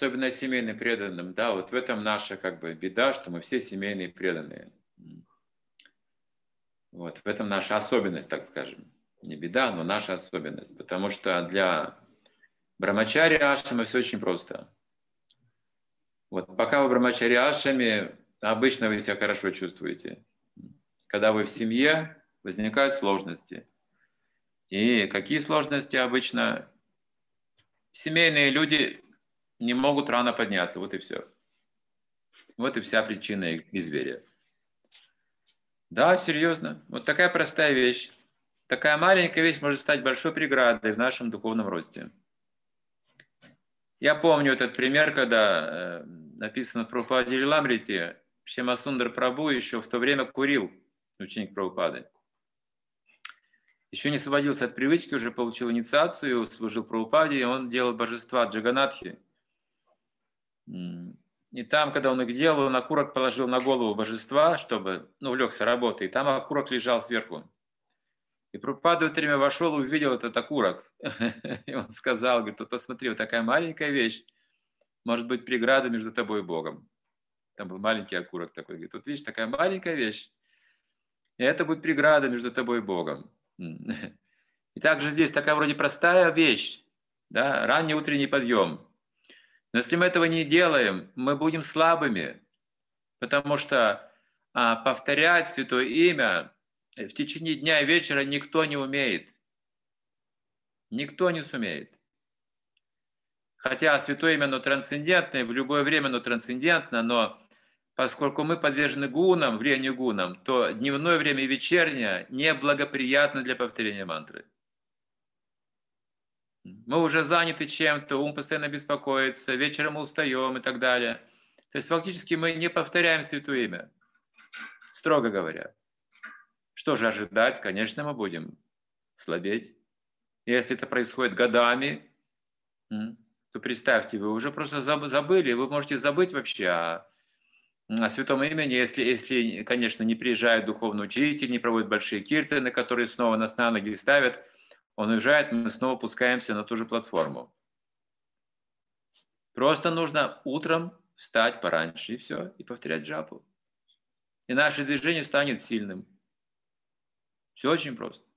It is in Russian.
особенно семейным преданным, да, вот в этом наша как бы беда, что мы все семейные преданные. Вот, в этом наша особенность, так скажем. Не беда, но наша особенность. Потому что для брамачари ашрама все очень просто. Вот пока вы брамачари ашами, обычно вы себя хорошо чувствуете. Когда вы в семье, возникают сложности. И какие сложности обычно? Семейные люди не могут рано подняться, вот и все. Вот и вся причина их безверия. Да, серьезно. Вот такая простая вещь. Такая маленькая вещь может стать большой преградой в нашем духовном росте. Я помню этот пример, когда э, написано про Прабхупаде Ламрите, Шемасундар Прабу еще в то время курил, ученик Прабхупады. Еще не освободился от привычки, уже получил инициацию, служил Прабхупаде, и он делал божества Джаганатхи. И там, когда он их делал, он окурок положил на голову божества, чтобы, ну, увлекся работой, и там окурок лежал сверху. И Прабхупада в время вошел и увидел этот окурок. И он сказал, говорит, тут посмотри, вот такая маленькая вещь, может быть преграда между тобой и Богом. Там был маленький окурок такой. Говорит, тут видишь, такая маленькая вещь. И это будет преграда между тобой и Богом. И также здесь такая вроде простая вещь, да, ранний утренний подъем. Но если мы этого не делаем, мы будем слабыми, потому что а, повторять святое имя в течение дня и вечера никто не умеет. Никто не сумеет. Хотя святое имя, оно трансцендентное, в любое время оно трансцендентно, но поскольку мы подвержены гунам, влиянию гунам, то дневное время и вечернее неблагоприятно для повторения мантры. Мы уже заняты чем-то, ум постоянно беспокоится, вечером мы устаем и так далее. То есть фактически мы не повторяем святое имя, строго говоря. Что же ожидать? Конечно, мы будем слабеть. Если это происходит годами, то представьте, вы уже просто забыли, вы можете забыть вообще о, о святом имени, если, если, конечно, не приезжает духовный учитель, не проводит большие киртаны, которые снова нас на ноги ставят, он уезжает, мы снова пускаемся на ту же платформу. Просто нужно утром встать пораньше и все, и повторять джапу. И наше движение станет сильным. Все очень просто.